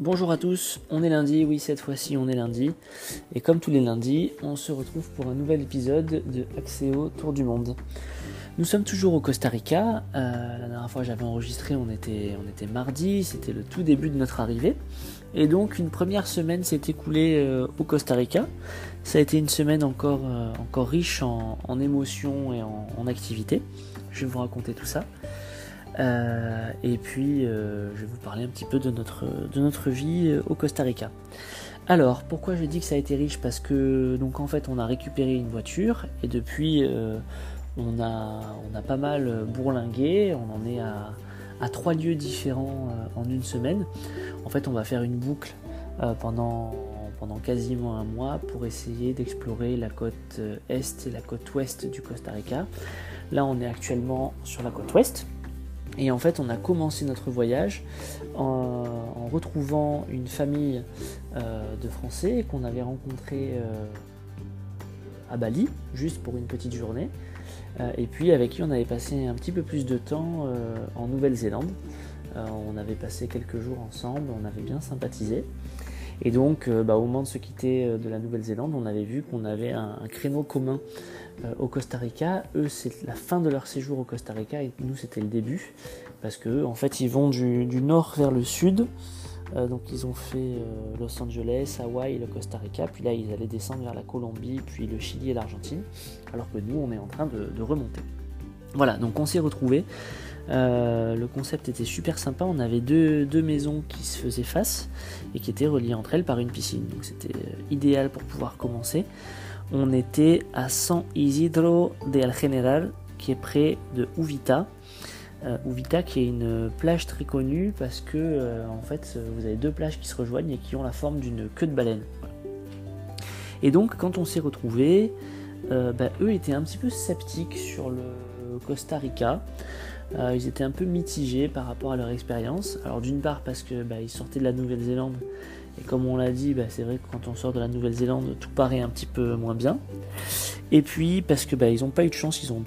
Bonjour à tous, on est lundi, oui cette fois-ci on est lundi, et comme tous les lundis, on se retrouve pour un nouvel épisode de Axéo Tour du Monde. Nous sommes toujours au Costa Rica, euh, la dernière fois j'avais enregistré on était, on était mardi, c'était le tout début de notre arrivée, et donc une première semaine s'est écoulée euh, au Costa Rica, ça a été une semaine encore, euh, riche en, émotions et en, en activités, je vais vous raconter tout ça. Euh, et puis, euh, je vais vous parler un petit peu de notre, de notre vie euh, au Costa Rica. Alors, pourquoi je dis que ça a été riche? Parce que, donc, en fait, on a récupéré une voiture et depuis, on, a, on a pas mal bourlingué. On en est à, à trois lieux différents en une semaine. En fait, on va faire une boucle pendant, pendant quasiment un mois pour essayer d'explorer la côte est et la côte ouest du Costa Rica. Là, on est actuellement sur la côte ouest. Et en fait, on a commencé notre voyage en, retrouvant une famille euh, de Français qu'on avait rencontré euh, à Bali, juste pour une petite journée, euh, et puis avec qui on avait passé un petit peu plus de temps en Nouvelle-Zélande. on avait passé quelques jours ensemble, on avait bien sympathisé. Et donc, bah, au moment de se quitter de la Nouvelle-Zélande, on avait vu qu'on avait un créneau commun euh, au Costa Rica. Eux, c'est la fin de leur séjour au Costa Rica et nous, c'était le début. Parce que en fait, ils vont du, nord vers le sud. Euh, donc, ils ont fait euh, Los Angeles, Hawaï, le Costa Rica. Puis là, ils allaient descendre vers la Colombie, puis le Chili et l'Argentine. Alors que nous, on est en train de, remonter. Voilà, donc on s'est retrouvés. Le concept était super sympa. On avait deux, maisons qui se faisaient face et qui étaient reliées entre elles par une piscine. Donc c'était idéal pour pouvoir commencer on était à San Isidro de El General, qui est près de Uvita. Euh, Uvita qui est une plage très connue parce que euh, en fait vous avez deux plages qui se rejoignent et qui ont la forme d'une queue de baleine. Et donc quand on s'est retrouvés, euh, bah, eux étaient un petit peu sceptiques sur le Costa Rica. Ils étaient un peu mitigés par rapport à leur expérience. Alors d'une part parce que bah, ils sortaient de la Nouvelle-Zélande et comme on l'a dit, bah, c'est vrai que quand on sort de la Nouvelle-Zélande, tout paraît un petit peu moins bien. Et puis parce que bah, ils n'ont pas eu de chance, ils ont,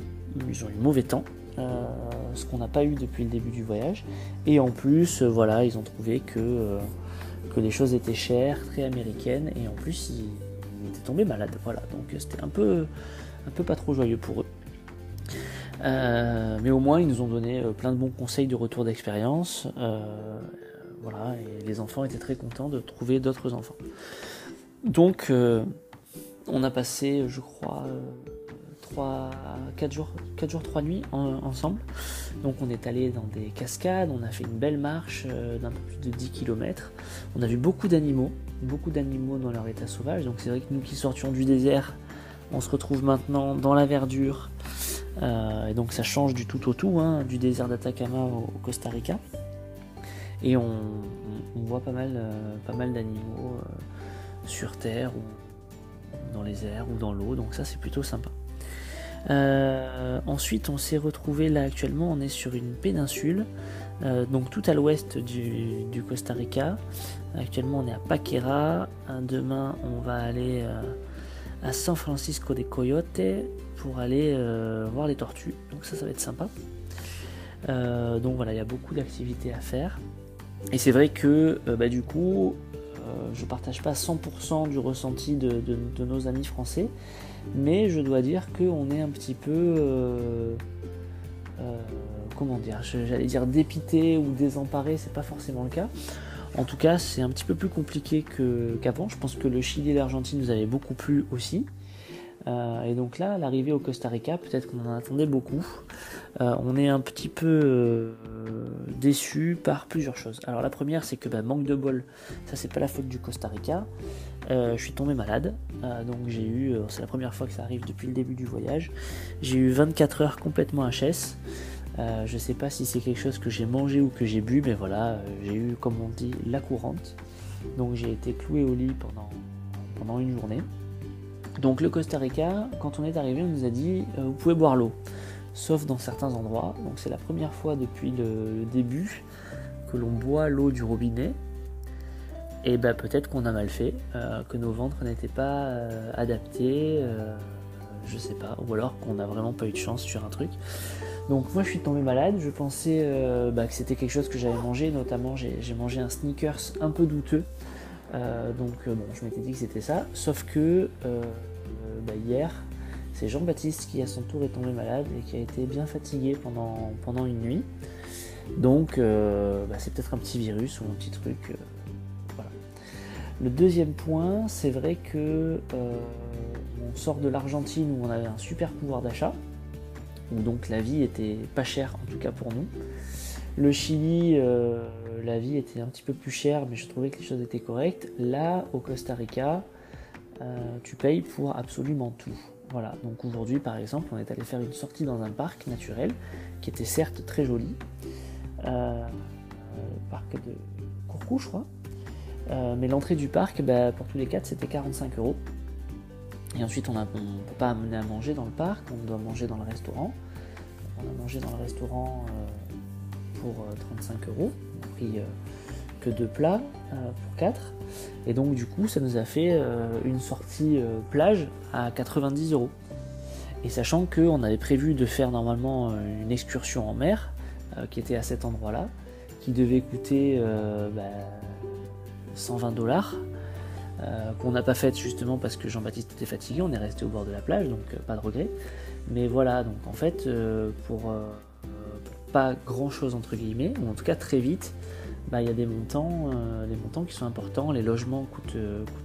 ils eu mauvais temps, euh, ce qu'on n'a pas eu depuis le début du voyage. Et en plus, euh, voilà, ils ont trouvé que, euh, les choses étaient chères, très américaines, et en plus ils, étaient tombés malades. Voilà, donc c'était un peu, un peu pas trop joyeux pour eux. Mais au moins, ils nous ont donné plein de bons conseils de retour d'expérience. Voilà, et les enfants étaient très contents de trouver d'autres enfants. Donc, euh, on a passé, je crois, 3, 4 jours, 4 jours, 3 nuits ensemble. Donc, on est allé dans des cascades, on a fait une belle marche euh, d'un peu plus de 10 km. On a vu beaucoup d'animaux, beaucoup d'animaux dans leur état sauvage. Donc, c'est vrai que nous qui sortions du désert, on se retrouve maintenant dans la verdure. Euh, et donc, ça change du tout au tout, hein, du désert d'Atacama au Costa Rica. Et on, voit pas mal, euh, mal d'animaux euh, sur Terre ou dans les airs ou dans l'eau, donc ça c'est plutôt sympa. Ensuite, on s'est retrouvé là actuellement, on est sur une péninsule, donc tout à l'ouest du, Costa Rica. Actuellement, on est à Paquera. Demain, on va aller à San Francisco de Coyote pour aller voir les tortues. Donc ça, ça va être sympa. donc voilà, il y a beaucoup d'activités à faire. Et c'est vrai que euh, bah, du coup, euh, je partage pas 100% du ressenti de, nos amis français, mais je dois dire qu'on est un petit peu, euh, comment dire, j'allais dire dépité ou désemparé, c'est pas forcément le cas. En tout cas, c'est un petit peu plus compliqué qu'avant. je pense que le Chili et l'Argentine nous avaient beaucoup plu aussi. Euh, et donc là, l'arrivée au Costa Rica, peut-être qu'on en attendait beaucoup. Euh, on est un petit peu euh, déçu par plusieurs choses. Alors la première, c'est que bah, manque de bol, ça c'est pas la faute du Costa Rica. je suis tombé malade, donc j'ai eu, c'est la première fois que ça arrive depuis le début du voyage. J'ai eu 24 heures complètement HS. Je sais pas si c'est quelque chose que j'ai mangé ou que j'ai bu, mais voilà, j'ai eu, comme on dit, la courante. Donc j'ai été cloué au lit pendant, pendant une journée. Donc le Costa Rica, quand on est arrivé, on nous a dit euh, vous pouvez boire l'eau, sauf dans certains endroits. Donc c'est la première fois depuis le, début que l'on boit l'eau du robinet. Et ben peut-être qu'on a mal fait, euh, que nos ventres n'étaient pas euh, adaptés, je sais pas, ou alors qu'on n'a vraiment pas eu de chance sur un truc. Donc moi je suis tombé malade, je pensais euh, bah, que c'était quelque chose que j'avais mangé, notamment j'ai mangé un sneakers un peu douteux. Euh, donc bon, je m'étais dit que c'était ça, sauf que bah, hier, c'est Jean-Baptiste qui à son tour est tombé malade et qui a été bien fatigué pendant, pendant une nuit. Donc bah, c'est peut-être un petit virus ou un petit truc. voilà. Le deuxième point, c'est vrai que on sort de l'Argentine où on avait un super pouvoir d'achat donc la vie était pas chère en tout cas pour nous. Le Chili, euh, la vie était un petit peu plus chère, mais je trouvais que les choses étaient correctes. Là, au Costa Rica, euh, tu payes pour absolument tout. Voilà, donc aujourd'hui par exemple, on est allé faire une sortie dans un parc naturel qui était certes très joli, euh, parc de Courcou, je crois. mais l'entrée du parc, bah, pour tous les quatre, c'était 45 euros. Et ensuite, on ne peut pas amener à manger dans le parc, on doit manger dans le restaurant. On a mangé dans le restaurant euh, pour 35 euh, euros. On a pris euh, que deux plats pour 4. Et donc, du coup, ça nous a fait une sortie plage à 90 euros. Et sachant qu'on avait prévu de faire normalement une excursion en mer, qui était à cet endroit-là, qui devait coûter 120 bah, dollars euh, qu'on n'a pas faite justement parce que Jean-Baptiste était fatigué, on est resté au bord de la plage, donc euh, pas de regret. Mais voilà, donc en fait, euh, pour, pas grand chose entre guillemets, ou en tout cas très vite, bah, il y a des montants, des montants qui sont importants, les logements coûtent,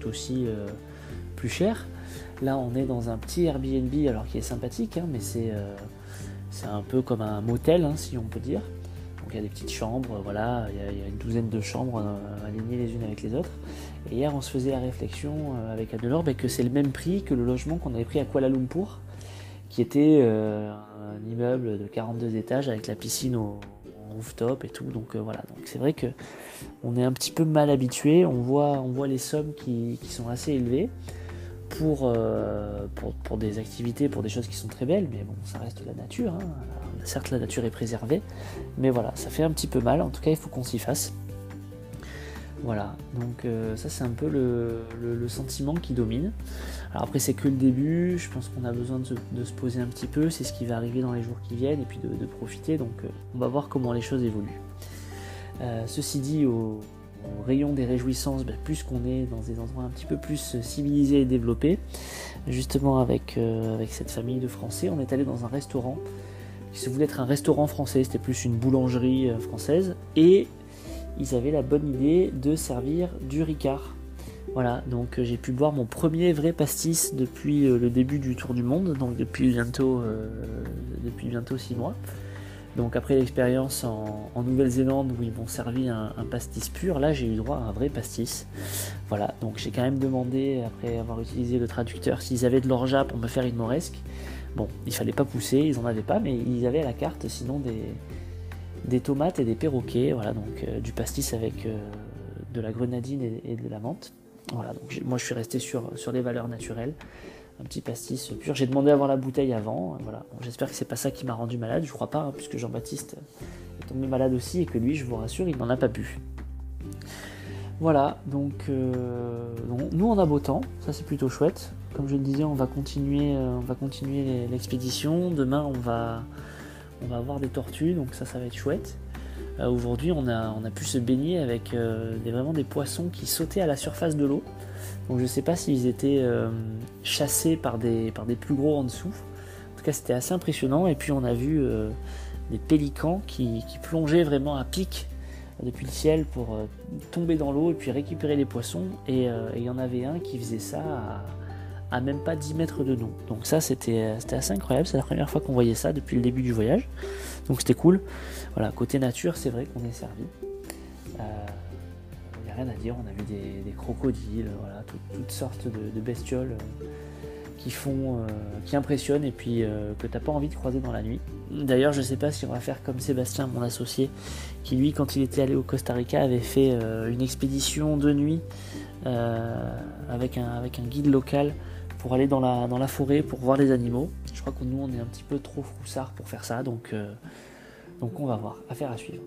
aussi plus cher. Là, on est dans un petit Airbnb, alors qui est sympathique, hein, mais c'est un peu comme un motel, hein, si on peut dire. Il y a des petites chambres, voilà, il y, a, une douzaine de chambres alignées les unes avec les autres. Et hier, on se faisait la réflexion euh, avec Adelor bah, que c'est le même prix que le logement qu'on avait pris à Kuala Lumpur, qui était euh, un immeuble de 42 étages avec la piscine au, rooftop et tout. Donc euh, voilà, donc c'est vrai que on est un petit peu mal habitué. On voit, on voit les sommes qui, sont assez élevées pour, des activités, pour des choses qui sont très belles, mais bon, ça reste la nature. Hein. certes, la nature est préservée, mais voilà, ça fait un petit peu mal. En tout cas, il faut qu'on s'y fasse. Voilà, donc euh, ça c'est un peu le, sentiment qui domine. Alors après c'est que le début, je pense qu'on a besoin de se, poser un petit peu, c'est ce qui va arriver dans les jours qui viennent et puis de, profiter, donc euh, on va voir comment les choses évoluent. Euh, ceci dit, au, rayon des réjouissances, ben, plus qu'on est dans des endroits un petit peu plus civilisés et développés, justement avec, avec cette famille de Français, on est allé dans un restaurant qui se voulait être un restaurant français, c'était plus une boulangerie française, et ils avaient la bonne idée de servir du Ricard. Voilà, donc euh, j'ai pu boire mon premier vrai pastis depuis euh, le début du Tour du Monde, donc depuis bientôt, euh, depuis bientôt 6 mois. Donc après l'expérience en, Nouvelle-Zélande où ils m'ont servi un, pastis pur, là j'ai eu droit à un vrai pastis. Voilà, donc j'ai quand même demandé, après avoir utilisé le traducteur, s'ils avaient de l'orgeat pour me faire une moresque. Bon, il fallait pas pousser, ils en avaient pas, mais ils avaient à la carte sinon des, tomates et des perroquets, voilà, donc euh, du pastis avec euh, de la grenadine et, de la menthe. Voilà, donc moi je suis resté sur les valeurs naturelles, un petit pastis pur. J'ai demandé à avoir la bouteille avant, voilà. J'espère que c'est pas ça qui m'a rendu malade, je crois pas, hein, puisque Jean-Baptiste est tombé malade aussi et que lui, je vous rassure, il n'en a pas bu. Voilà, donc euh, nous on a beau temps, ça c'est plutôt chouette. Comme je le disais, on va continuer, on va continuer l'expédition. Demain on va on va avoir des tortues, donc ça, ça va être chouette. Euh, aujourd'hui, on a, pu se baigner avec euh, des, vraiment des poissons qui sautaient à la surface de l'eau. Donc je ne sais pas s'ils étaient euh, chassés par des, par des plus gros en dessous. En tout cas, c'était assez impressionnant. Et puis on a vu des pélicans qui, plongeaient vraiment à pic depuis le ciel pour tomber dans l'eau et puis récupérer les poissons. Et il y en avait un qui faisait ça à même pas 10 mètres de nous. Donc ça c'était assez incroyable, c'est la première fois qu'on voyait ça depuis le début du voyage. Donc c'était cool. Voilà, côté nature, c'est vrai qu'on est servi. Il euh, n'y a rien à dire, on a vu des, crocodiles, voilà, toutes sortes de, bestioles euh, qui font, euh, qui impressionnent et puis que t'as pas envie de croiser dans la nuit. D'ailleurs, je sais pas si on va faire comme Sébastien, mon associé, qui lui, quand il était allé au Costa Rica, avait fait une expédition de nuit avec un guide local pour aller dans la, forêt pour voir les animaux. Je crois que nous on est un petit peu trop froussard pour faire ça, donc, euh, donc on va voir, affaire à suivre.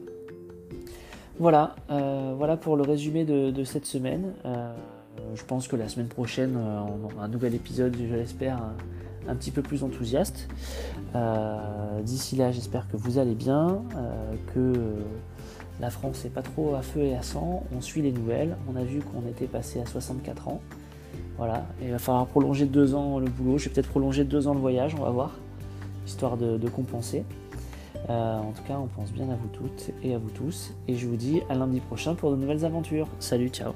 Voilà, euh, voilà pour le résumé de, cette semaine. Euh, je pense que la semaine prochaine on aura un nouvel épisode, je l'espère, un petit peu plus enthousiaste. D'ici là, j'espère que vous allez bien, que la France n'est pas trop à feu et à sang. On suit les nouvelles. On a vu qu'on était passé à 64 ans. Voilà, il va falloir prolonger deux ans le boulot. Je vais peut-être prolonger deux ans le voyage, on va voir, histoire de, compenser. Euh, en tout cas, on pense bien à vous toutes et à vous tous. Et je vous dis à lundi prochain pour de nouvelles aventures. Salut, ciao